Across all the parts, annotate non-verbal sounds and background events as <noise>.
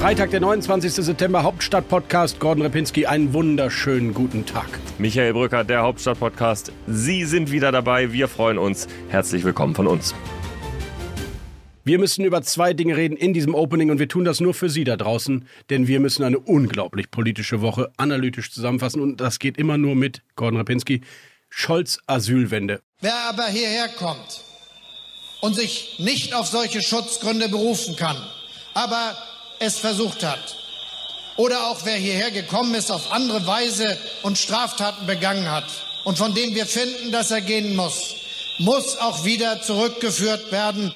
Freitag, der 29. September, Hauptstadt-Podcast. Gordon Repinski, einen wunderschönen guten Tag. Michael Brücker, der Hauptstadt-Podcast. Sie sind wieder dabei. Wir freuen uns. Herzlich willkommen von uns. Wir müssen über zwei Dinge reden in diesem Opening und wir tun das nur für Sie da draußen, denn wir müssen eine unglaublich politische Woche analytisch zusammenfassen und das geht immer nur mit Gordon Repinski. Scholz Asylwende. Wer aber hierher kommt und sich nicht auf solche Schutzgründe berufen kann, aber es versucht hat. Oder auch wer hierher gekommen ist auf andere Weise und Straftaten begangen hat und von dem wir finden, dass er gehen muss, muss auch wieder zurückgeführt werden.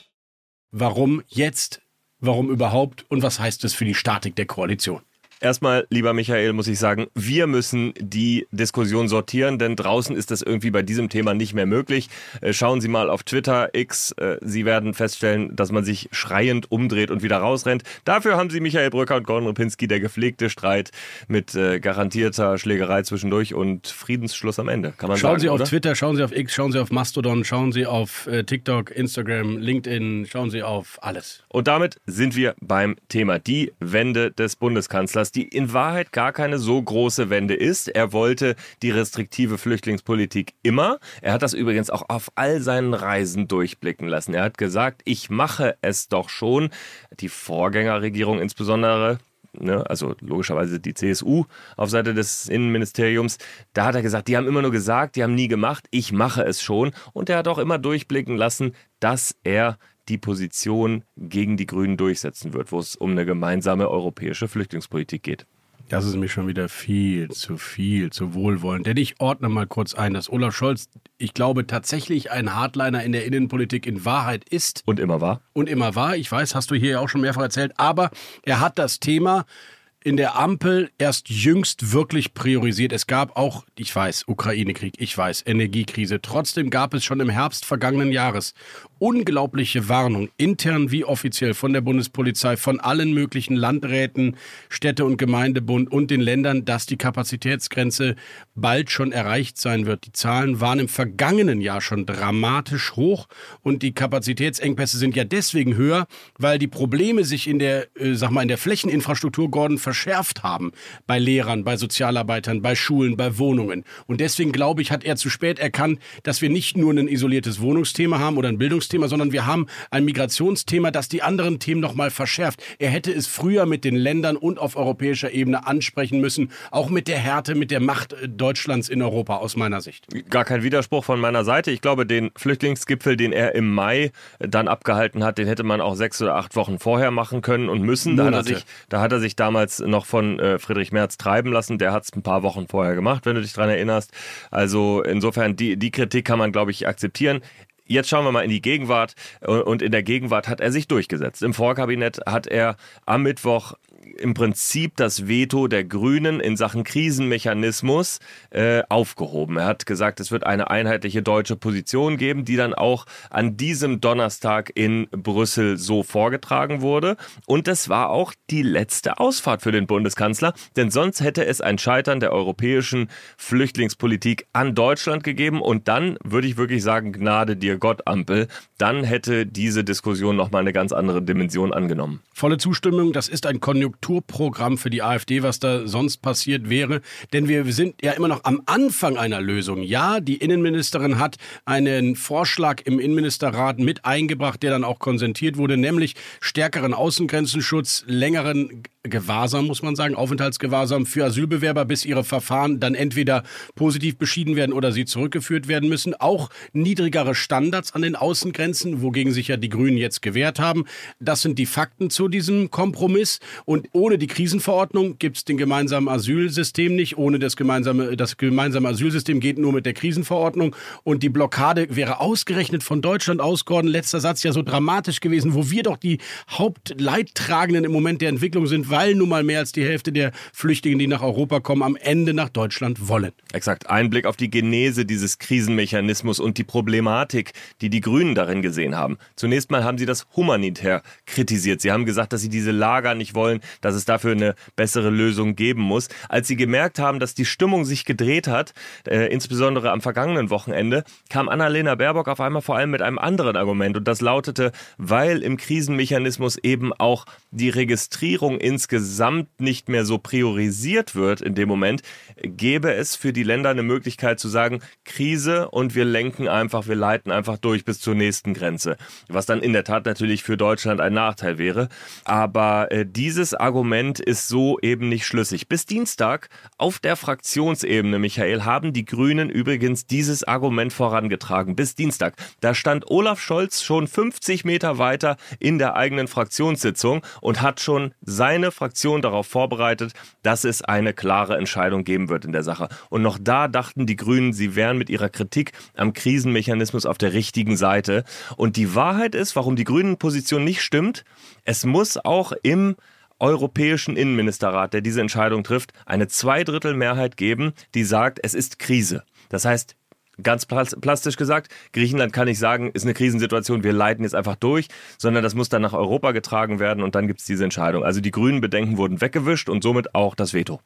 Warum jetzt? Warum überhaupt? Und was heißt es für die Statik der Koalition? Erstmal, lieber Michael, muss ich sagen, wir müssen die Diskussion sortieren, denn draußen ist das irgendwie bei diesem Thema nicht mehr möglich. Äh, schauen Sie mal auf Twitter, X, äh, Sie werden feststellen, dass man sich schreiend umdreht und wieder rausrennt. Dafür haben Sie Michael Brücker und Gordon Rupinski, der gepflegte Streit mit äh, garantierter Schlägerei zwischendurch und Friedensschluss am Ende. Kann man schauen sagen, Sie auf oder? Twitter, schauen Sie auf X, schauen Sie auf Mastodon, schauen Sie auf TikTok, Instagram, LinkedIn, schauen Sie auf alles. Und damit sind wir beim Thema die Wende des Bundeskanzlers, die in Wahrheit gar keine so große Wende ist. Er wollte die restriktive Flüchtlingspolitik immer. Er hat das übrigens auch auf all seinen Reisen durchblicken lassen. Er hat gesagt, ich mache es doch schon. Die Vorgängerregierung insbesondere Ne, also logischerweise die CSU auf Seite des Innenministeriums, da hat er gesagt, die haben immer nur gesagt, die haben nie gemacht, ich mache es schon. Und er hat auch immer durchblicken lassen, dass er die Position gegen die Grünen durchsetzen wird, wo es um eine gemeinsame europäische Flüchtlingspolitik geht. Das ist mir schon wieder viel zu viel, zu wohlwollend. Denn ich ordne mal kurz ein, dass Olaf Scholz, ich glaube, tatsächlich ein Hardliner in der Innenpolitik in Wahrheit ist. Und immer war. Und immer war. Ich weiß, hast du hier ja auch schon mehrfach erzählt. Aber er hat das Thema in der Ampel erst jüngst wirklich priorisiert. Es gab auch, ich weiß, Ukraine-Krieg, ich weiß, Energiekrise. Trotzdem gab es schon im Herbst vergangenen Jahres unglaubliche Warnung, intern wie offiziell von der Bundespolizei, von allen möglichen Landräten, Städte- und Gemeindebund und den Ländern, dass die Kapazitätsgrenze bald schon erreicht sein wird. Die Zahlen waren im vergangenen Jahr schon dramatisch hoch und die Kapazitätsengpässe sind ja deswegen höher, weil die Probleme sich in der, äh, sag mal, in der Flächeninfrastruktur, Gordon, verschärft haben. Bei Lehrern, bei Sozialarbeitern, bei Schulen, bei Wohnungen. Und deswegen, glaube ich, hat er zu spät erkannt, dass wir nicht nur ein isoliertes Wohnungsthema haben oder ein Bildungsthema, sondern wir haben ein Migrationsthema, das die anderen Themen nochmal verschärft. Er hätte es früher mit den Ländern und auf europäischer Ebene ansprechen müssen, auch mit der Härte, mit der Macht äh, Deutschlands in Europa aus meiner Sicht. Gar kein Widerspruch von meiner Seite. Ich glaube, den Flüchtlingsgipfel, den er im Mai dann abgehalten hat, den hätte man auch sechs oder acht Wochen vorher machen können und müssen. Da hat er sich, da hat er sich damals noch von äh, Friedrich Merz treiben lassen. Der hat es ein paar Wochen vorher gemacht, wenn du dich daran erinnerst. Also insofern, die, die Kritik kann man, glaube ich, akzeptieren. Jetzt schauen wir mal in die Gegenwart. Und in der Gegenwart hat er sich durchgesetzt. Im Vorkabinett hat er am Mittwoch im Prinzip das Veto der Grünen in Sachen Krisenmechanismus äh, aufgehoben. Er hat gesagt, es wird eine einheitliche deutsche Position geben, die dann auch an diesem Donnerstag in Brüssel so vorgetragen wurde. Und das war auch die letzte Ausfahrt für den Bundeskanzler, denn sonst hätte es ein Scheitern der europäischen Flüchtlingspolitik an Deutschland gegeben. Und dann würde ich wirklich sagen, Gnade dir Gott, Ampel, dann hätte diese Diskussion nochmal eine ganz andere Dimension angenommen. Volle Zustimmung, das ist ein Konjunkturprogramm für die AfD, was da sonst passiert wäre. Denn wir sind ja immer noch am Anfang einer Lösung. Ja, die Innenministerin hat einen Vorschlag im Innenministerrat mit eingebracht, der dann auch konsentiert wurde, nämlich stärkeren Außengrenzenschutz, längeren Gewahrsam, muss man sagen, Aufenthaltsgewahrsam für Asylbewerber, bis ihre Verfahren dann entweder positiv beschieden werden oder sie zurückgeführt werden müssen. Auch niedrigere Standards an den Außengrenzen, wogegen sich ja die Grünen jetzt gewehrt haben. Das sind die Fakten zu diesem Kompromiss. Und ohne die Krisenverordnung gibt es den gemeinsamen Asylsystem nicht. Ohne das gemeinsame, das gemeinsame Asylsystem geht nur mit der Krisenverordnung. Und die Blockade wäre ausgerechnet von Deutschland aus, Gordon, letzter Satz ja so dramatisch gewesen, wo wir doch die Hauptleidtragenden im Moment der Entwicklung sind, weil nun mal mehr als die Hälfte der Flüchtlinge, die nach Europa kommen, am Ende nach Deutschland wollen. Exakt. Ein Blick auf die Genese dieses Krisenmechanismus und die Problematik, die die Grünen darin gesehen haben. Zunächst mal haben sie das humanitär kritisiert. Sie haben gesagt, dass sie diese Lager nicht wollen, dass es dafür eine bessere Lösung geben muss. Als sie gemerkt haben, dass die Stimmung sich gedreht hat, äh, insbesondere am vergangenen Wochenende, kam Annalena Baerbock auf einmal vor allem mit einem anderen Argument und das lautete, weil im Krisenmechanismus eben auch die Registrierung insgesamt nicht mehr so priorisiert wird in dem Moment, gäbe es für die Länder eine Möglichkeit zu sagen, Krise und wir lenken einfach, wir leiten einfach durch bis zur nächsten Grenze. Was dann in der Tat natürlich für Deutschland ein Nachteil wäre. Aber äh, dieses Argument ist so eben nicht schlüssig. Bis Dienstag auf der Fraktionsebene, Michael, haben die Grünen übrigens dieses Argument vorangetragen. Bis Dienstag. Da stand Olaf Scholz schon 50 Meter weiter in der eigenen Fraktionssitzung und hat schon seine Fraktion darauf vorbereitet, dass es eine klare Entscheidung geben wird in der Sache. Und noch da dachten die Grünen, sie wären mit ihrer Kritik am Krisenmechanismus auf der richtigen Seite. Und die Wahrheit ist, warum die Grünen Position nicht stimmt, es muss auch im Europäischen Innenministerrat, der diese Entscheidung trifft, eine Zweidrittelmehrheit geben, die sagt, es ist Krise. Das heißt, ganz plastisch gesagt, Griechenland kann nicht sagen, ist eine Krisensituation, wir leiten jetzt einfach durch, sondern das muss dann nach Europa getragen werden und dann gibt es diese Entscheidung. Also die grünen Bedenken wurden weggewischt und somit auch das Veto.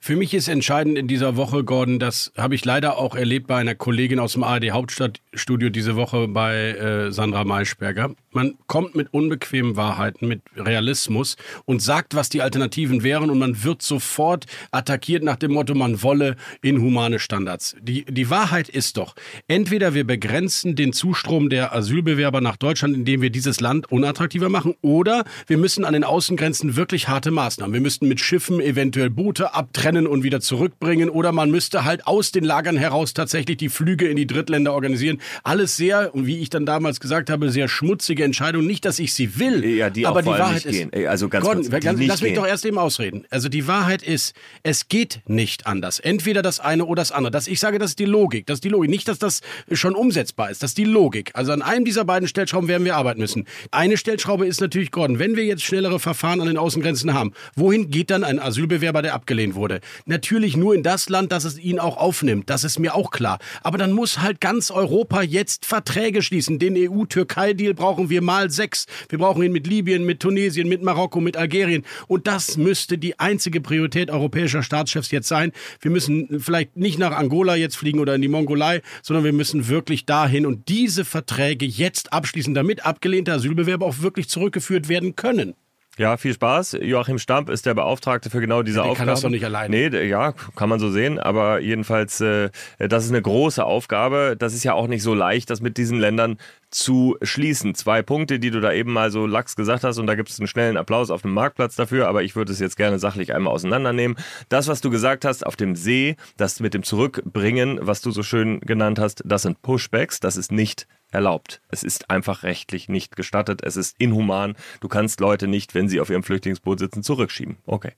Für mich ist entscheidend in dieser Woche, Gordon, das habe ich leider auch erlebt bei einer Kollegin aus dem ARD Hauptstadtstudio diese Woche bei äh, Sandra Maischberger. Man kommt mit unbequemen Wahrheiten, mit Realismus und sagt, was die Alternativen wären und man wird sofort attackiert nach dem Motto, man wolle inhumane Standards. Die, die Wahrheit ist doch, entweder wir begrenzen den Zustrom der Asylbewerber nach Deutschland, indem wir dieses Land unattraktiver machen, oder wir müssen an den Außengrenzen wirklich harte Maßnahmen. Wir müssten mit Schiffen eventuell Boote abtrennen trennen und wieder zurückbringen oder man müsste halt aus den Lagern heraus tatsächlich die Flüge in die Drittländer organisieren. Alles sehr, und wie ich dann damals gesagt habe, sehr schmutzige Entscheidungen. Nicht, dass ich sie will, ja, die aber die Wahrheit ist. Gehen. Also ganz Gordon, kurz, ganz, lass mich doch erst eben ausreden. Also die Wahrheit ist, es geht nicht anders. Entweder das eine oder das andere. Das, ich sage, das ist die Logik. Das ist die Logik. Nicht, dass das schon umsetzbar ist. Das ist die Logik. Also an einem dieser beiden Stellschrauben werden wir arbeiten müssen. Eine Stellschraube ist natürlich, Gordon, wenn wir jetzt schnellere Verfahren an den Außengrenzen haben, wohin geht dann ein Asylbewerber, der abgelehnt wurde? Natürlich nur in das Land, das es ihn auch aufnimmt. Das ist mir auch klar. Aber dann muss halt ganz Europa jetzt Verträge schließen. Den EU-Türkei-Deal brauchen wir mal sechs. Wir brauchen ihn mit Libyen, mit Tunesien, mit Marokko, mit Algerien. Und das müsste die einzige Priorität europäischer Staatschefs jetzt sein. Wir müssen vielleicht nicht nach Angola jetzt fliegen oder in die Mongolei, sondern wir müssen wirklich dahin und diese Verträge jetzt abschließen, damit abgelehnte Asylbewerber auch wirklich zurückgeführt werden können. Ja, viel Spaß. Joachim Stamp ist der Beauftragte für genau diese ja, Aufgabe. Kann das doch nicht alleine. Nee, ja, kann man so sehen. Aber jedenfalls, äh, das ist eine große Aufgabe. Das ist ja auch nicht so leicht, das mit diesen Ländern zu schließen. Zwei Punkte, die du da eben mal so lax gesagt hast und da gibt es einen schnellen Applaus auf dem Marktplatz dafür, aber ich würde es jetzt gerne sachlich einmal auseinandernehmen. Das, was du gesagt hast auf dem See, das mit dem Zurückbringen, was du so schön genannt hast, das sind Pushbacks, das ist nicht erlaubt. Es ist einfach rechtlich nicht gestattet. Es ist inhuman. Du kannst Leute nicht, wenn sie auf ihrem Flüchtlingsboot sitzen, zurückschieben. Okay.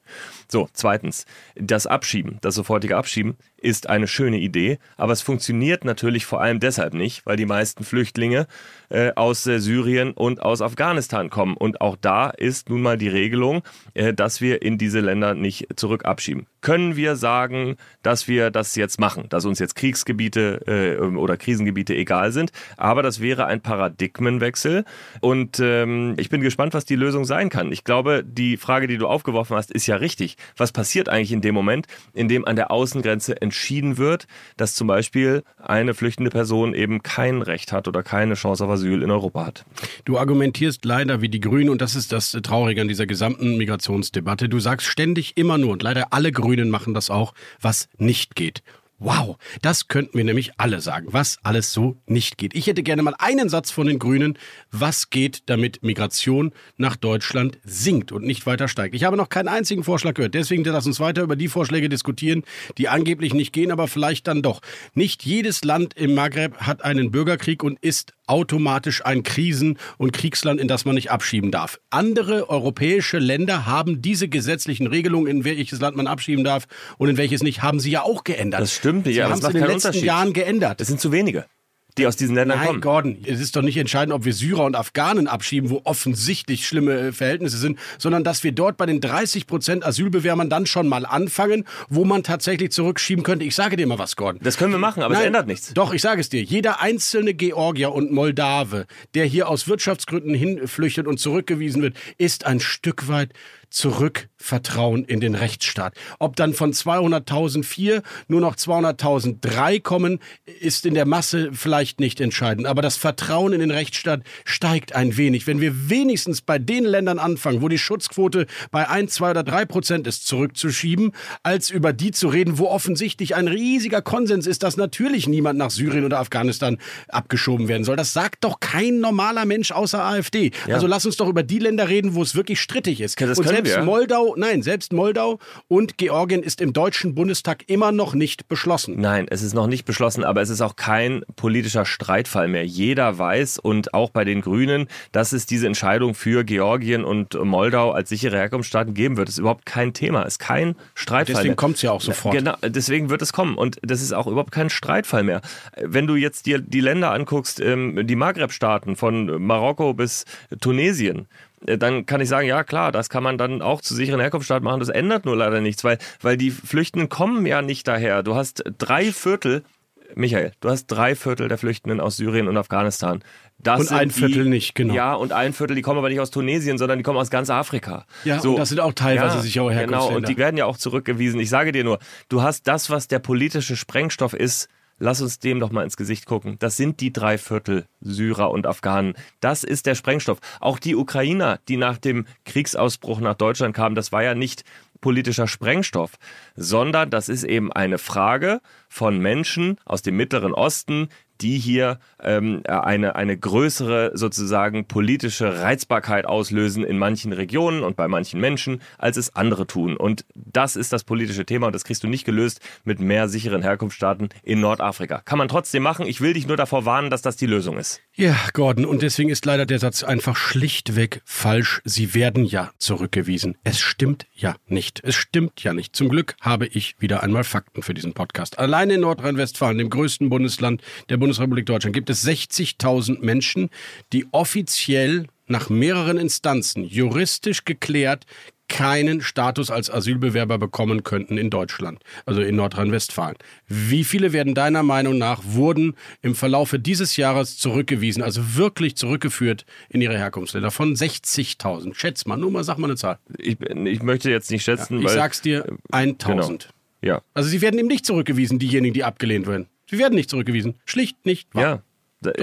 So, zweitens, das Abschieben, das sofortige Abschieben ist eine schöne Idee, aber es funktioniert natürlich vor allem deshalb nicht, weil die meisten Flüchtlinge äh, aus äh, Syrien und aus Afghanistan kommen. Und auch da ist nun mal die Regelung, äh, dass wir in diese Länder nicht zurück abschieben. Können wir sagen, dass wir das jetzt machen, dass uns jetzt Kriegsgebiete äh, oder Krisengebiete egal sind, aber das wäre ein Paradigmenwechsel und ähm, ich bin gespannt, was die Lösung sein kann. Ich glaube, die Frage, die du aufgeworfen hast, ist ja richtig. Was passiert eigentlich in dem Moment, in dem an der Außengrenze entschieden wird, dass zum Beispiel eine flüchtende Person eben kein Recht hat oder keine Chance auf Asyl in Europa hat. Du argumentierst leider wie die Grünen und das ist das Traurige an dieser gesamten Migrationsdebatte. Du sagst ständig immer nur und leider alle Grünen machen das auch, was nicht geht. Wow, das könnten wir nämlich alle sagen, was alles so nicht geht. Ich hätte gerne mal einen Satz von den Grünen, was geht, damit Migration nach Deutschland sinkt und nicht weiter steigt. Ich habe noch keinen einzigen Vorschlag gehört, deswegen lass uns weiter über die Vorschläge diskutieren, die angeblich nicht gehen, aber vielleicht dann doch. Nicht jedes Land im Maghreb hat einen Bürgerkrieg und ist automatisch ein Krisen- und Kriegsland, in das man nicht abschieben darf. Andere europäische Länder haben diese gesetzlichen Regelungen, in welches Land man abschieben darf und in welches nicht, haben sie ja auch geändert. Das stimmt, sie ja. haben es in den letzten Jahren geändert. Es sind zu wenige. Die aus diesen Ländern Nein, kommen. Gordon, es ist doch nicht entscheidend, ob wir Syrer und Afghanen abschieben, wo offensichtlich schlimme äh, Verhältnisse sind, sondern dass wir dort bei den 30 Prozent Asylbewerbern dann schon mal anfangen, wo man tatsächlich zurückschieben könnte. Ich sage dir mal was, Gordon. Das können wir machen, aber Nein, es ändert nichts. Doch, ich sage es dir. Jeder einzelne Georgier und Moldave, der hier aus Wirtschaftsgründen hinflüchtet und zurückgewiesen wird, ist ein Stück weit Zurückvertrauen in den Rechtsstaat. Ob dann von 200.004 nur noch 200.003 kommen, ist in der Masse vielleicht nicht entscheidend. Aber das Vertrauen in den Rechtsstaat steigt ein wenig. Wenn wir wenigstens bei den Ländern anfangen, wo die Schutzquote bei 1, 2 oder 3 Prozent ist, zurückzuschieben, als über die zu reden, wo offensichtlich ein riesiger Konsens ist, dass natürlich niemand nach Syrien oder Afghanistan abgeschoben werden soll. Das sagt doch kein normaler Mensch außer AfD. Ja. Also lass uns doch über die Länder reden, wo es wirklich strittig ist. Das Und selbst wir. Moldau, nein, selbst Moldau und Georgien ist im Deutschen Bundestag immer noch nicht beschlossen. Nein, es ist noch nicht beschlossen, aber es ist auch kein politischer Streitfall mehr. Jeder weiß und auch bei den Grünen, dass es diese Entscheidung für Georgien und Moldau als sichere Herkunftsstaaten geben wird. Das ist überhaupt kein Thema, ist kein Streitfall. Deswegen kommt es ja auch sofort. Genau, deswegen wird es kommen und das ist auch überhaupt kein Streitfall mehr. Wenn du jetzt dir die Länder anguckst, ähm, die Maghreb-Staaten von Marokko bis Tunesien, dann kann ich sagen, ja klar, das kann man dann auch zu sicheren Herkunftsstaaten machen. Das ändert nur leider nichts, weil, weil die Flüchtenden kommen ja nicht daher. Du hast drei Viertel, Michael, du hast drei Viertel der Flüchtenden aus Syrien und Afghanistan. Das und ein Viertel die, nicht, genau. Ja, und ein Viertel, die kommen aber nicht aus Tunesien, sondern die kommen aus ganz Afrika. Ja, so. das sind auch teilweise ja, sichere Herkunftsländer. Genau, und die werden ja auch zurückgewiesen. Ich sage dir nur, du hast das, was der politische Sprengstoff ist, Lass uns dem doch mal ins Gesicht gucken. Das sind die drei Viertel Syrer und Afghanen. Das ist der Sprengstoff. Auch die Ukrainer, die nach dem Kriegsausbruch nach Deutschland kamen, das war ja nicht politischer Sprengstoff, sondern das ist eben eine Frage von Menschen aus dem Mittleren Osten, die hier ähm, eine, eine größere sozusagen politische Reizbarkeit auslösen in manchen Regionen und bei manchen Menschen, als es andere tun. Und das ist das politische Thema und das kriegst du nicht gelöst mit mehr sicheren Herkunftsstaaten in Nordafrika. Kann man trotzdem machen. Ich will dich nur davor warnen, dass das die Lösung ist. Ja, Gordon, und deswegen ist leider der Satz einfach schlichtweg falsch. Sie werden ja zurückgewiesen. Es stimmt ja nicht. Es stimmt ja nicht. Zum Glück habe ich wieder einmal Fakten für diesen Podcast. Allein in Nordrhein-Westfalen, dem größten Bundesland der Bundesrepublik Deutschland, gibt es 60.000 Menschen, die offiziell nach mehreren Instanzen juristisch geklärt keinen Status als Asylbewerber bekommen könnten in Deutschland, also in Nordrhein-Westfalen. Wie viele werden deiner Meinung nach wurden im Verlaufe dieses Jahres zurückgewiesen, also wirklich zurückgeführt in ihre Herkunftsländer? Von 60.000. Schätz mal, nur mal, sag mal eine Zahl. Ich, ich möchte jetzt nicht schätzen, ja, ich weil... sag's dir, 1.000. Genau. Ja. Also sie werden eben nicht zurückgewiesen, diejenigen, die abgelehnt werden. Sie werden nicht zurückgewiesen. Schlicht nicht wahr. Ja.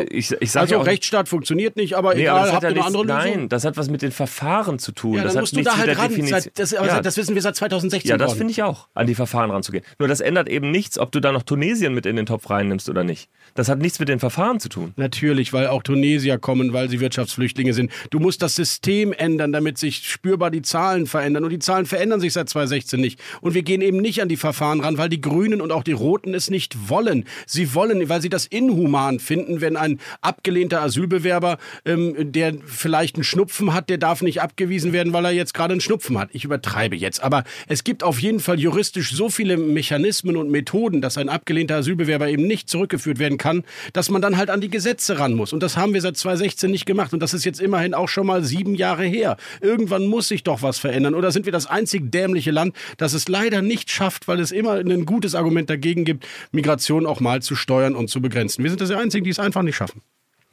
Ich, ich sag also ja auch, Rechtsstaat funktioniert nicht, aber nee, egal, aber habt ihr eine andere Lösung? Nein, das hat was mit den Verfahren zu tun. Ja, das musst du da halt ran. Seit, das, ja. das wissen wir seit 2016. Ja, das finde ich auch, an die Verfahren ranzugehen. Nur das ändert eben nichts, ob du da noch Tunesien mit in den Topf reinnimmst oder nicht. Das hat nichts mit den Verfahren zu tun. Natürlich, weil auch Tunesier kommen, weil sie Wirtschaftsflüchtlinge sind. Du musst das System ändern, damit sich spürbar die Zahlen verändern. Und die Zahlen verändern sich seit 2016 nicht. Und wir gehen eben nicht an die Verfahren ran, weil die Grünen und auch die Roten es nicht wollen. Sie wollen, weil sie das inhuman finden, wenn ein abgelehnter Asylbewerber ähm, der vielleicht einen Schnupfen hat, der darf nicht abgewiesen werden, weil er jetzt gerade einen Schnupfen hat. Ich übertreibe jetzt. Aber es gibt auf jeden Fall juristisch so viele Mechanismen und Methoden, dass ein abgelehnter Asylbewerber eben nicht zurückgeführt werden kann, dass man dann halt an die Gesetze ran muss. Und das haben wir seit 2016 nicht gemacht. Und das ist jetzt immerhin auch schon mal sieben Jahre her. Irgendwann muss sich doch was verändern. Oder sind wir das einzig dämliche Land, das es leider nicht schafft, weil es immer ein gutes Argument dagegen gibt, Migration auch mal zu steuern und zu begrenzen. Wir sind das die Einzigen, die es einfach nicht schaffen.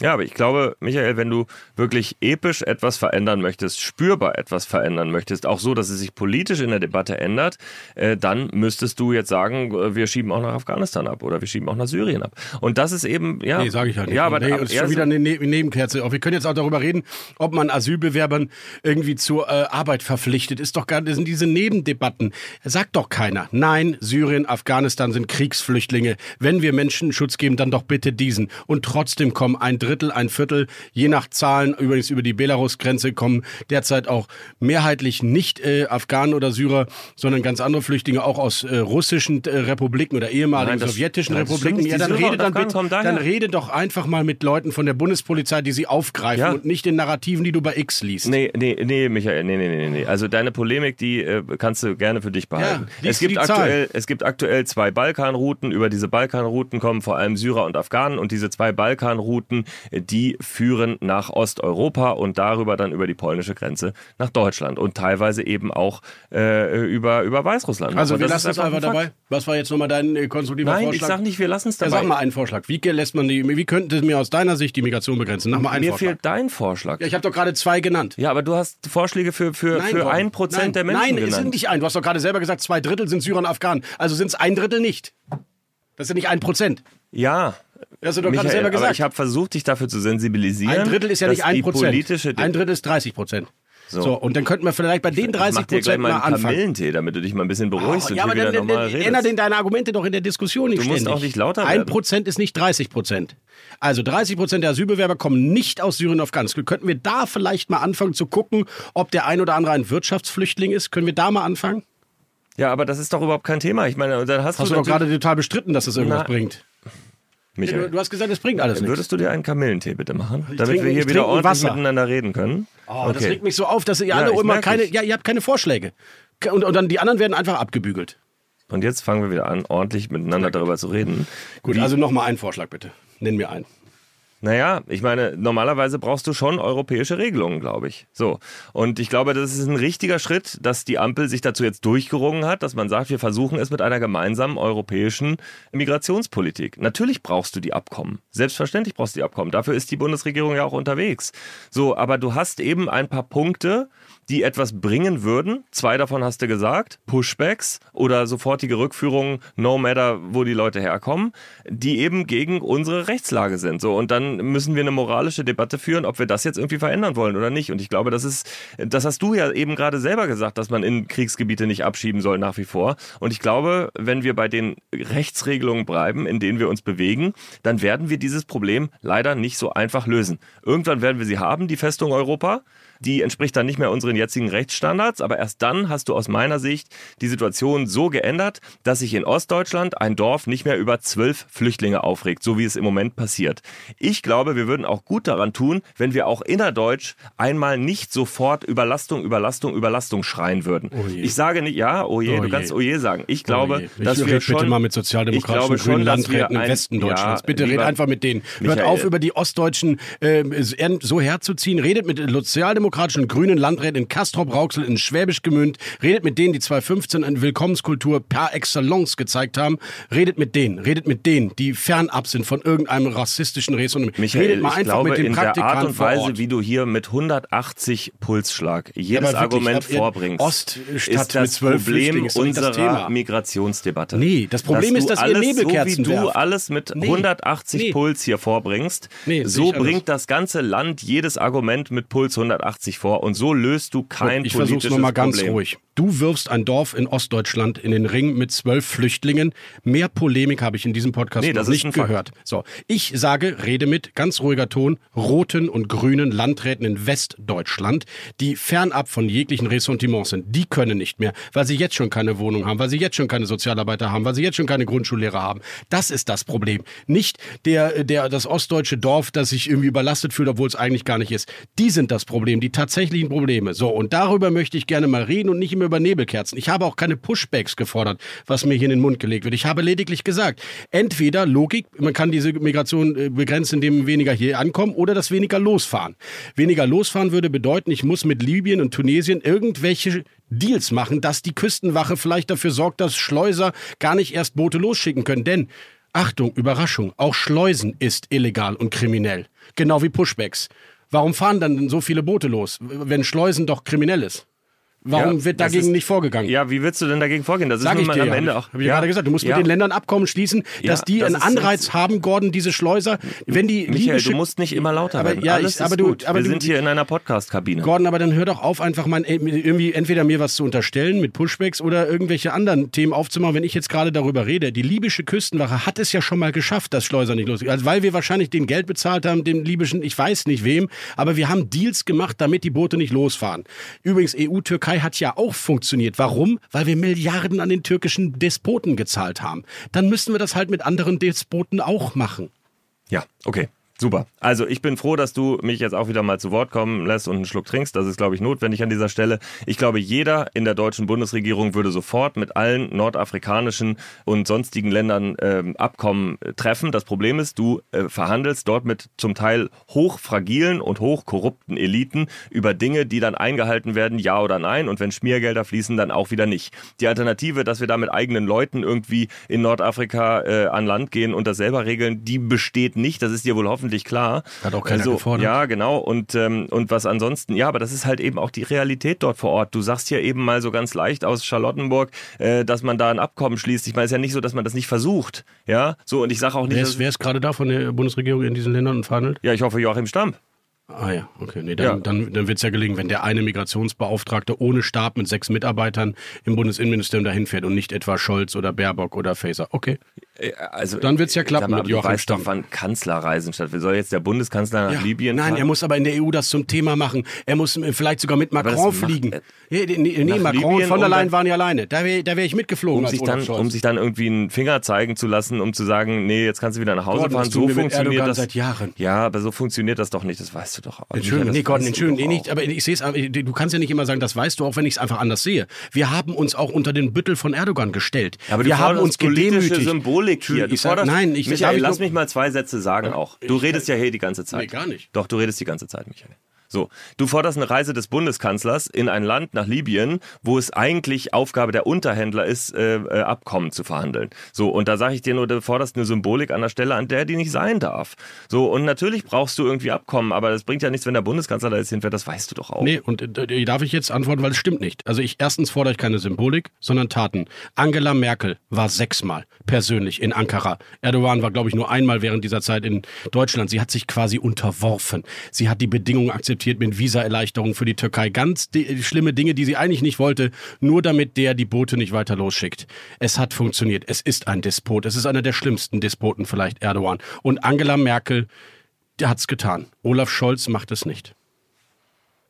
Ja, aber ich glaube, Michael, wenn du wirklich episch etwas verändern möchtest, spürbar etwas verändern möchtest, auch so, dass es sich politisch in der Debatte ändert, äh, dann müsstest du jetzt sagen, äh, wir schieben auch nach Afghanistan ab oder wir schieben auch nach Syrien ab. Und das ist eben, ja. Nee, sage ich halt nicht. Ja, aber nee, das ist schon wieder eine ne Nebenkerze. Wir können jetzt auch darüber reden, ob man Asylbewerbern irgendwie zur äh, Arbeit verpflichtet. Ist doch gar, das sind diese Nebendebatten. Sagt doch keiner. Nein, Syrien, Afghanistan sind Kriegsflüchtlinge. Wenn wir Menschen Schutz geben, dann doch bitte diesen. Und trotzdem kommen ein Drittel, ein Viertel, je nach Zahlen, übrigens über die Belarus-Grenze kommen derzeit auch mehrheitlich nicht äh, Afghanen oder Syrer, sondern ganz andere Flüchtlinge, auch aus äh, russischen äh, Republiken oder ehemaligen Nein, sowjetischen Republiken. Ja, dann rede, dann, bitte, dann rede doch einfach mal mit Leuten von der Bundespolizei, die sie aufgreifen ja. und nicht in Narrativen, die du bei X liest. Nee, nee, nee, Michael, nee, nee, nee, nee. Also deine Polemik, die äh, kannst du gerne für dich behalten. Ja, es, gibt aktuell, es gibt aktuell zwei Balkanrouten. Über diese Balkanrouten kommen vor allem Syrer und Afghanen und diese zwei Balkanrouten, die führen nach Osteuropa und darüber dann über die polnische Grenze nach Deutschland und teilweise eben auch äh, über, über Weißrussland. Also wir lassen es einfach dabei. Was war jetzt nochmal dein äh, konstruktiver Nein, Vorschlag? Nein, ich sag nicht, wir lassen es dabei. Ja, sag mal einen Vorschlag. Wie lässt man die, wie könnte mir aus deiner Sicht die Migration begrenzen? Mach mal einen mir Vorschlag. fehlt dein Vorschlag. Ja, ich habe doch gerade zwei genannt. Ja, aber du hast Vorschläge für, für, Nein, für ein Prozent der Menschen Nein, genannt. es sind nicht ein. Du hast doch gerade selber gesagt, zwei Drittel sind Syrer und Afghanen. Also sind es ein Drittel nicht. Das sind nicht ein Prozent. Ja. Hast du gerade selber gesagt. Ich habe versucht, dich dafür zu sensibilisieren. Ein Drittel ist ja nicht ein Prozent. Ein Drittel ist 30 Prozent. So. so. und dann könnten wir vielleicht bei den 30 Prozent mal anfangen. Kamillentee, damit du dich mal ein bisschen beruhigst oh, ja, aber dann, normal dann, ändere denn deine Argumente doch in der Diskussion nicht Du musst ständig. auch nicht lauter werden. Ein Prozent ist nicht 30 Prozent. Also 30 Prozent der Asylbewerber kommen nicht aus Syrien und Afghanistan. Könnten wir da vielleicht mal anfangen zu gucken, ob der ein oder andere ein Wirtschaftsflüchtling ist? Können wir da mal anfangen? Ja, aber das ist doch überhaupt kein Thema. Ich meine, dann hast, hast du, du doch gerade total bestritten, dass es irgendwas Na, bringt. Michael, du, du, hast gesagt, es bringt alles nichts. Würdest du dir einen Kamillentee bitte machen, ich damit trinke, wir hier wieder ordentlich Wasser. miteinander reden können? Oh, okay. Das regt mich so auf, dass ihr ja, alle immer keine, ja, ihr habt keine Vorschläge. Und, und dann die anderen werden einfach abgebügelt. Und jetzt fangen wir wieder an, ordentlich miteinander darüber zu reden. Gut, Wie, also nochmal einen Vorschlag bitte. Nenn mir einen. Naja, ich meine, normalerweise brauchst du schon europäische Regelungen, glaube ich. So. Und ich glaube, das ist ein richtiger Schritt, dass die Ampel sich dazu jetzt durchgerungen hat, dass man sagt, wir versuchen es mit einer gemeinsamen europäischen Migrationspolitik. Natürlich brauchst du die Abkommen. Selbstverständlich brauchst du die Abkommen. Dafür ist die Bundesregierung ja auch unterwegs. So, aber du hast eben ein paar Punkte, die etwas bringen würden. Zwei davon hast du gesagt, Pushbacks oder sofortige Rückführungen, no matter, wo die Leute herkommen, die eben gegen unsere Rechtslage sind. So, und dann müssen wir eine moralische Debatte führen, ob wir das jetzt irgendwie verändern wollen oder nicht. Und ich glaube, das ist, das hast du ja eben gerade selber gesagt, dass man in Kriegsgebiete nicht abschieben soll nach wie vor. Und ich glaube, wenn wir bei den Rechtsregelungen bleiben, in denen wir uns bewegen, dann werden wir dieses Problem leider nicht so einfach lösen. Irgendwann werden wir sie haben, die Festung Europa die entspricht dann nicht mehr unseren jetzigen Rechtsstandards. Aber erst dann hast du aus meiner Sicht die Situation so geändert, dass sich in Ostdeutschland ein Dorf nicht mehr über zwölf Flüchtlinge aufregt, so wie es im Moment passiert. Ich glaube, wir würden auch gut daran tun, wenn wir auch innerdeutsch einmal nicht sofort Überlastung, Überlastung, Überlastung schreien würden. Oh ich sage nicht, ja, oh je, oh du kannst oh je sagen. Ich glaube, oh ich dass wir schon... bitte mal mit sozialdemokratischen grünen Landräten im Westen Deutschlands. Ja, bitte red einfach mit denen. Hört auf, über die Ostdeutschen äh, so herzuziehen. Redet mit Sozialdemokraten sozialdemokratischen grünen Landräten in Kastrop-Rauxel in Schwäbisch Gemünd, redet mit denen, die 2015 eine Willkommenskultur par excellence gezeigt haben, redet mit denen, redet mit denen, die fernab sind von irgendeinem rassistischen Ressort. Michael, redet mal einfach glaube, mit den in der Art und Weise, wie du hier mit 180 Pulsschlag jedes ja, Argument vorbringst, Oststadt ist das Problem unserer Migrationsdebatte. Nee, das Problem ist, dass alles, ihr Nebelkerzen So wie du alles mit nee. 180 nee. Puls hier vorbringst, nee, so bringt das ganze Land jedes Argument mit Puls 180 sich vor und so löst du kein ich politisches noch mal ganz Problem. ruhig. Du wirfst ein Dorf in Ostdeutschland in den Ring mit zwölf Flüchtlingen. Mehr Polemik habe ich in diesem Podcast nee, noch nicht gehört. So, ich sage, rede mit ganz ruhiger Ton roten und grünen Landräten in Westdeutschland, die fernab von jeglichen Ressentiments sind. Die können nicht mehr, weil sie jetzt schon keine Wohnung haben, weil sie jetzt schon keine Sozialarbeiter haben, weil sie jetzt schon keine Grundschullehrer haben. Das ist das Problem. Nicht der, der, das ostdeutsche Dorf, das sich irgendwie überlastet fühlt, obwohl es eigentlich gar nicht ist. Die sind das Problem, die tatsächlichen Probleme. So, und darüber möchte ich gerne mal reden und nicht immer über Nebelkerzen. Ich habe auch keine Pushbacks gefordert, was mir hier in den Mund gelegt wird. Ich habe lediglich gesagt, entweder Logik, man kann diese Migration äh, begrenzen, indem weniger hier ankommen, oder das weniger losfahren. Weniger losfahren würde bedeuten, ich muss mit Libyen und Tunesien irgendwelche Deals machen, dass die Küstenwache vielleicht dafür sorgt, dass Schleuser gar nicht erst Boote losschicken können. Denn Achtung, Überraschung, auch Schleusen ist illegal und kriminell. Genau wie Pushbacks. Warum fahren dann so viele Boote los, wenn Schleusen doch kriminell ist? Warum Ja, wird dagegen ist- nicht vorgegangen? Ja, wie willst du denn dagegen vorgehen? Das Sag ist ich nun dir am ja. Ende auch. Hab ich ja gerade gesagt, du musst mit den Ländern Abkommen schließen, dass die das einen Anreiz haben, Gordon, diese Schleuser, wenn die Michael, du musst nicht immer lauter aber, werden. Ja, Alles ich, aber du, gut. aber Wir du, sind hier in einer Podcast-Kabine. Gordon, aber dann hör doch auf, einfach mal irgendwie entweder mir was zu unterstellen mit Pushbacks oder irgendwelche anderen Themen aufzumachen, wenn ich jetzt gerade darüber rede. Die libysche Küstenwache hat es ja schon mal geschafft, dass Schleuser nicht losgehen. Also weil wir wahrscheinlich den Geld bezahlt haben, dem libyschen, ich weiß nicht wem, aber wir haben Deals gemacht, damit die Boote nicht losfahren. Übrigens, EU-Türkei hat ja auch funktioniert. Warum? Weil wir Milliarden an den türkischen Despoten gezahlt haben. Dann müssen wir das halt mit anderen Despoten auch machen. Ja, okay. Super. Also ich bin froh, dass du mich jetzt auch wieder mal zu Wort kommen lässt und einen Schluck trinkst. Das ist, glaube ich, notwendig an dieser Stelle. Ich glaube, jeder in der deutschen Bundesregierung würde sofort mit allen nordafrikanischen und sonstigen Ländern ähm, Abkommen äh, treffen. Das Problem ist, du äh, verhandelst dort mit zum Teil hochfragilen und hochkorrupten Eliten über Dinge, die dann eingehalten werden, ja oder nein. Und wenn Schmiergelder fließen, dann auch wieder nicht. Die Alternative, dass wir da mit eigenen Leuten irgendwie in Nordafrika äh, an Land gehen und das selber regeln, die besteht nicht. Das ist dir wohl hoffentlich klar. Hat auch keiner also, gefordert. Ja, genau. Und, ähm, und was ansonsten, ja, aber das ist halt eben auch die Realität dort vor Ort. Du sagst ja eben mal so ganz leicht aus Charlottenburg, äh, dass man da ein Abkommen schließt. Ich meine, es ist ja nicht so, dass man das nicht versucht. Ja, so und ich sage auch nicht, Wer ist, wer ist gerade da von der Bundesregierung in diesen Ländern und verhandelt? ja, ich hoffe Joachim Stamm. Ah ja, okay. Nee, dann, Ja. dann, dann wird es ja gelingen, wenn der eine Migrationsbeauftragte ohne Stab mit sechs Mitarbeitern im Bundesinnenministerium dahin fährt und nicht etwa Scholz oder Baerbock oder Faeser. Okay. Äh, Also, Dann wird's ja äh, klappen mal, mit Joachim weißt Stamm. doch, wann Kanzlerreisen stattfinden. Soll jetzt der Bundeskanzler nach Ja. Libyen Nein, fahren? er muss aber in der EU das zum Thema machen. Er muss äh, vielleicht sogar mit Macron macht fliegen. er- Nee, nee, nee Nach Macron Libyen, und von der Leyen waren ja alleine. Da wäre da wär ich mitgeflogen um sich, dann, um sich dann irgendwie einen Finger zeigen zu lassen, um zu sagen, nee, jetzt kannst du wieder nach Hause Gordon, fahren. So funktioniert das seit Jahren. Ja, aber so funktioniert das doch nicht. Das weißt du doch. auch. Nee, Gordon, doch nee, nicht, aber ich sehe es, du kannst ja nicht immer sagen, das weißt du, auch wenn ich es einfach anders sehe. Wir haben uns auch unter den Büttel von Erdogan gestellt. Ja, aber wir haben uns gedemütigt. Symbolik hier. Du Ich sag, nein, ich Michael, ich lass mich mal zwei Sätze sagen auch. Du redest ja hier die ganze Zeit. Nee, gar nicht. Doch, du redest die ganze Zeit, Michael. So, du forderst eine Reise des Bundeskanzlers in ein Land nach Libyen, wo es eigentlich Aufgabe der Unterhändler ist, äh, äh, Abkommen zu verhandeln. So, und da sage ich dir nur, du forderst eine Symbolik an der Stelle, an der die nicht sein darf. So, und natürlich brauchst du irgendwie Abkommen, aber das bringt ja nichts, wenn der Bundeskanzler da jetzt hinfährt, das weißt du doch auch. Nee, und äh, darf ich jetzt antworten, weil es stimmt nicht. Also ich erstens fordere ich keine Symbolik, sondern Taten. Angela Merkel war sechsmal persönlich in Ankara. Erdogan war, glaube ich, nur einmal während dieser Zeit in Deutschland. Sie hat sich quasi unterworfen. Sie hat die Bedingungen akzeptiert mit Visaerleichterung für die Türkei. Ganz schlimme Dinge, die sie eigentlich nicht wollte, nur damit der die Boote nicht weiter losschickt. Es hat funktioniert. Es ist ein Despot. Es ist einer der schlimmsten Despoten vielleicht, Erdogan. Und Angela Merkel, der hat's getan. Olaf Scholz macht es nicht.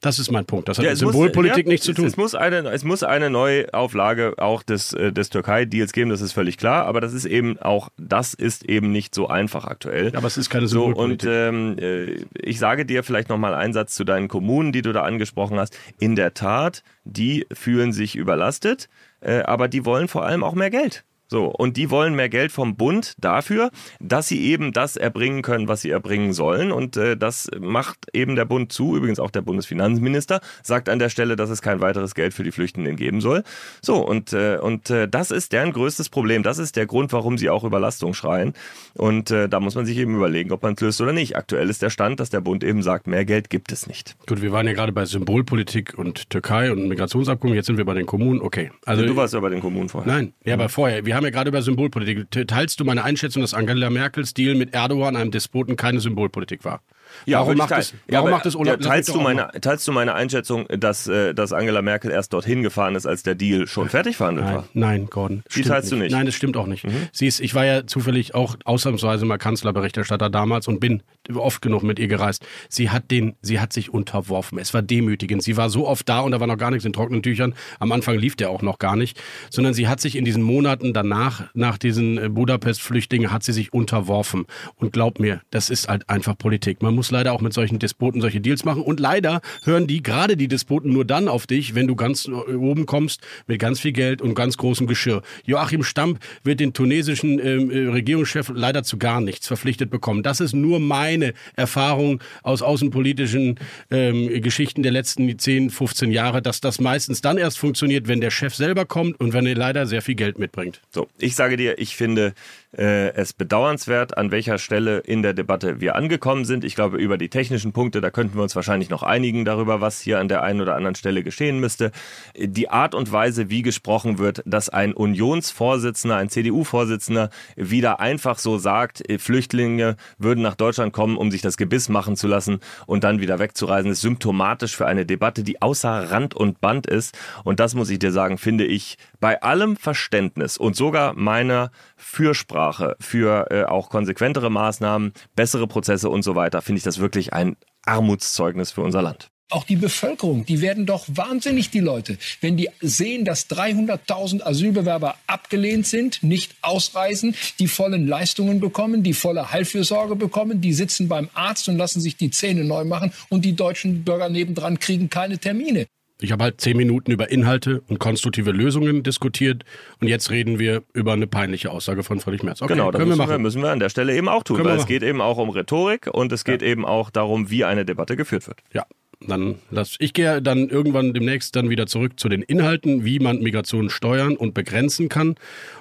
Das ist mein Punkt. Das hat Ja, mit es muss- Symbolpolitik ja, nichts zu es- tun. Es muss eine, es muss eine Neuauflage auch des, äh, des Türkei-Deals geben, das ist völlig klar. Aber das ist eben auch, das ist eben nicht so einfach aktuell. Aber es ist keine so und Symbolpolitik. ähm, äh, ich sage dir vielleicht noch mal einen Satz zu deinen Kommunen, die du da angesprochen hast. In der Tat, die fühlen sich überlastet, äh, aber die wollen vor allem auch mehr Geld. So, und die wollen mehr Geld vom Bund dafür, dass sie eben das erbringen können, was sie erbringen sollen. Und äh, das macht eben der Bund zu. Übrigens auch der Bundesfinanzminister sagt an der Stelle, dass es kein weiteres Geld für die Flüchtenden geben soll. So, und, äh, und äh, das ist deren größtes Problem. Das ist der Grund, warum sie auch Überlastung schreien. Und äh, da muss man sich eben überlegen, ob man es löst oder nicht. Aktuell ist der Stand, dass der Bund eben sagt, mehr Geld gibt es nicht. Gut, wir waren ja gerade bei Symbolpolitik und Türkei und Migrationsabkommen. Jetzt sind wir bei den Kommunen. Okay. Also du warst ja bei den Kommunen vorher. Nein, ja, aber vorher. Wir haben ja gerade über Symbolpolitik. Te- Teilst du meine Einschätzung, dass Angela Merkels Deal mit Erdogan, einem Despoten, keine Symbolpolitik war? warum würde ich macht es, Ja, warum aber, macht es Olaf? ja, mich teilst, du meine, teilst du meine Einschätzung, dass, äh, dass Angela Merkel erst dorthin gefahren ist, als der Deal schon fertig verhandelt Nein, war? nein, Gordon. Die teilst du nicht? Nein, das stimmt auch nicht. Sie ist, ich war ja zufällig auch ausnahmsweise mal Kanzlerberichterstatter damals und bin oft genug mit ihr gereist. Sie hat den, sie hat sich unterworfen. Es war demütigend. Sie war so oft da und da war noch gar nichts in trockenen Tüchern. Am Anfang lief der auch noch gar nicht, sondern sie hat sich in diesen Monaten danach, nach diesen äh, Budapest-Flüchtlingen, hat sie sich unterworfen. Und glaub mir, das ist halt einfach Politik. Man muss leider auch mit solchen Despoten solche Deals machen. Und leider hören die, gerade die Despoten, nur dann auf dich, wenn du ganz äh, oben kommst mit ganz viel Geld und ganz großem Geschirr. Joachim Stamp wird den tunesischen ähm, äh, Regierungschef leider zu gar nichts verpflichtet bekommen. Das ist nur mein meine Erfahrung aus außenpolitischen ähm, Geschichten der letzten 10, 15 Jahre, dass das meistens dann erst funktioniert, wenn der Chef selber kommt und wenn er leider sehr viel Geld mitbringt. So, ich sage dir, ich finde es bedauernswert, an welcher Stelle in der Debatte wir angekommen sind. Ich glaube, über die technischen Punkte, da könnten wir uns wahrscheinlich noch einigen darüber, was hier an der einen oder anderen Stelle geschehen müsste. Die Art und Weise, wie gesprochen wird, dass ein Unionsvorsitzender, ein CDU-Vorsitzender wieder einfach so sagt, äh, Flüchtlinge würden nach Deutschland kommen, um sich das Gebiss machen zu lassen und dann wieder wegzureisen, ist symptomatisch für eine Debatte, die außer Rand und Band ist. Und das muss ich dir sagen, finde ich bei allem Verständnis und sogar meiner Fürsprache für äh, auch konsequentere Maßnahmen, bessere Prozesse und so weiter, finde ich das wirklich ein Armutszeugnis für unser Land. Auch die Bevölkerung, die werden doch wahnsinnig, die Leute, wenn die sehen, dass 300.000 Asylbewerber abgelehnt sind, nicht ausreisen, die vollen Leistungen bekommen, die volle Heilfürsorge bekommen, die sitzen beim Arzt und lassen sich die Zähne neu machen und die deutschen Bürger nebendran kriegen keine Termine. Ich habe halt zehn Minuten über Inhalte und konstruktive Lösungen diskutiert und jetzt reden wir über eine peinliche Aussage von Friedrich Merz. Okay, genau, das müssen wir, wir, müssen wir an der Stelle eben auch tun, können weil es geht eben auch um Rhetorik und es geht ja. eben auch darum, wie eine Debatte geführt wird. Ja, dann lass ich gehe dann irgendwann demnächst dann wieder zurück zu den Inhalten, wie man Migration steuern und begrenzen kann.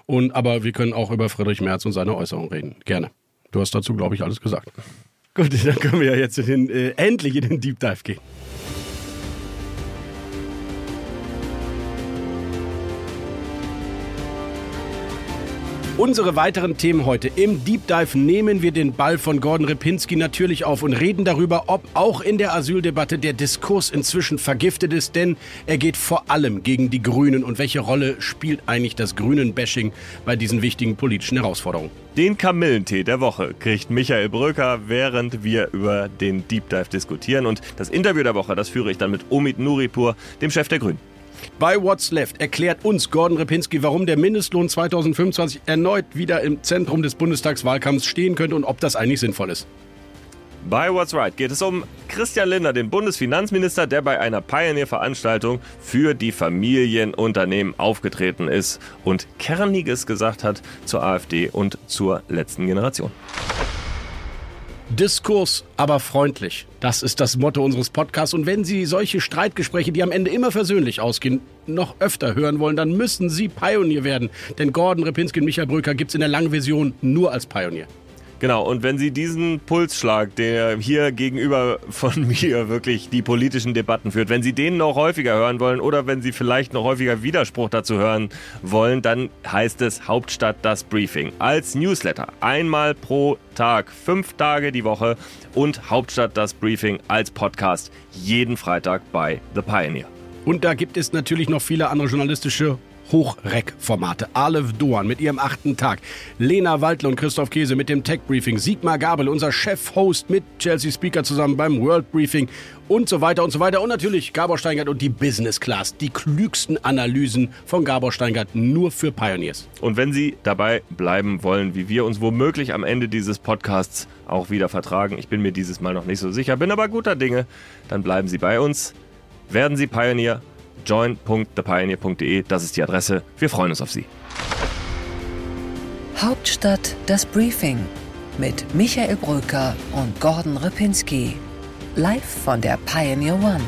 Und aber wir können auch über Friedrich Merz und seine Äußerungen reden. Gerne. Du hast dazu, glaube ich, alles gesagt. Gut, <laughs> dann können wir ja jetzt in den, äh, endlich in den Deep Dive gehen. Unsere weiteren Themen heute. Im Deep Dive nehmen wir den Ball von Gordon Repinski natürlich auf und reden darüber, ob auch in der Asyldebatte der Diskurs inzwischen vergiftet ist, denn er geht vor allem gegen die Grünen. Und welche Rolle spielt eigentlich das Grünen-Bashing bei diesen wichtigen politischen Herausforderungen? Den Kamillentee der Woche kriegt Michael Bröker, während wir über den Deep Dive diskutieren. Und das Interview der Woche, das führe ich dann mit Omid Nuripur, dem Chef der Grünen. Bei What's Left erklärt uns Gordon Repinski, warum der Mindestlohn 2025 erneut wieder im Zentrum des Bundestagswahlkampfs stehen könnte und ob das eigentlich sinnvoll ist. Bei What's Right geht es um Christian Lindner, den Bundesfinanzminister, der bei einer Pioneer-Veranstaltung für die Familienunternehmen aufgetreten ist und Kerniges gesagt hat zur AfD und zur letzten Generation. Diskurs, aber freundlich. Das ist das Motto unseres Podcasts. Und wenn Sie solche Streitgespräche, die am Ende immer versöhnlich ausgehen, noch öfter hören wollen, dann müssen Sie Pionier werden. Denn Gordon Repinski und Michael Brücker gibt es in der langen Version nur als Pionier. Genau, und wenn Sie diesen Pulsschlag, der hier gegenüber von <laughs> mir wirklich die politischen Debatten führt, wenn Sie den noch häufiger hören wollen oder wenn Sie vielleicht noch häufiger Widerspruch dazu hören wollen, dann heißt es Hauptstadt das Briefing als Newsletter. Einmal pro Tag, fünf Tage die Woche und Hauptstadt das Briefing als Podcast jeden Freitag bei The Pioneer. Und da gibt es natürlich noch viele andere journalistische Hochreck-Formate. Aleph Doan mit ihrem achten Tag. Lena Waldle und Christoph Käse mit dem Tech Briefing. Sigmar Gabel, unser Chef-Host mit Chelsea Speaker zusammen beim World Briefing und so weiter und so weiter. Und natürlich Gabor Steingart und die Business Class. Die klügsten Analysen von Gabor Steingart nur für Pioneers. Und wenn Sie dabei bleiben wollen, wie wir uns womöglich am Ende dieses Podcasts auch wieder vertragen, ich bin mir dieses Mal noch nicht so sicher, bin aber guter Dinge, dann bleiben Sie bei uns. Werden Sie Pioneer join.thepioneer.de, das ist die Adresse. Wir freuen uns auf Sie. Hauptstadt das Briefing mit Michael Bröker und Gordon Ripinski. Live von der Pioneer One.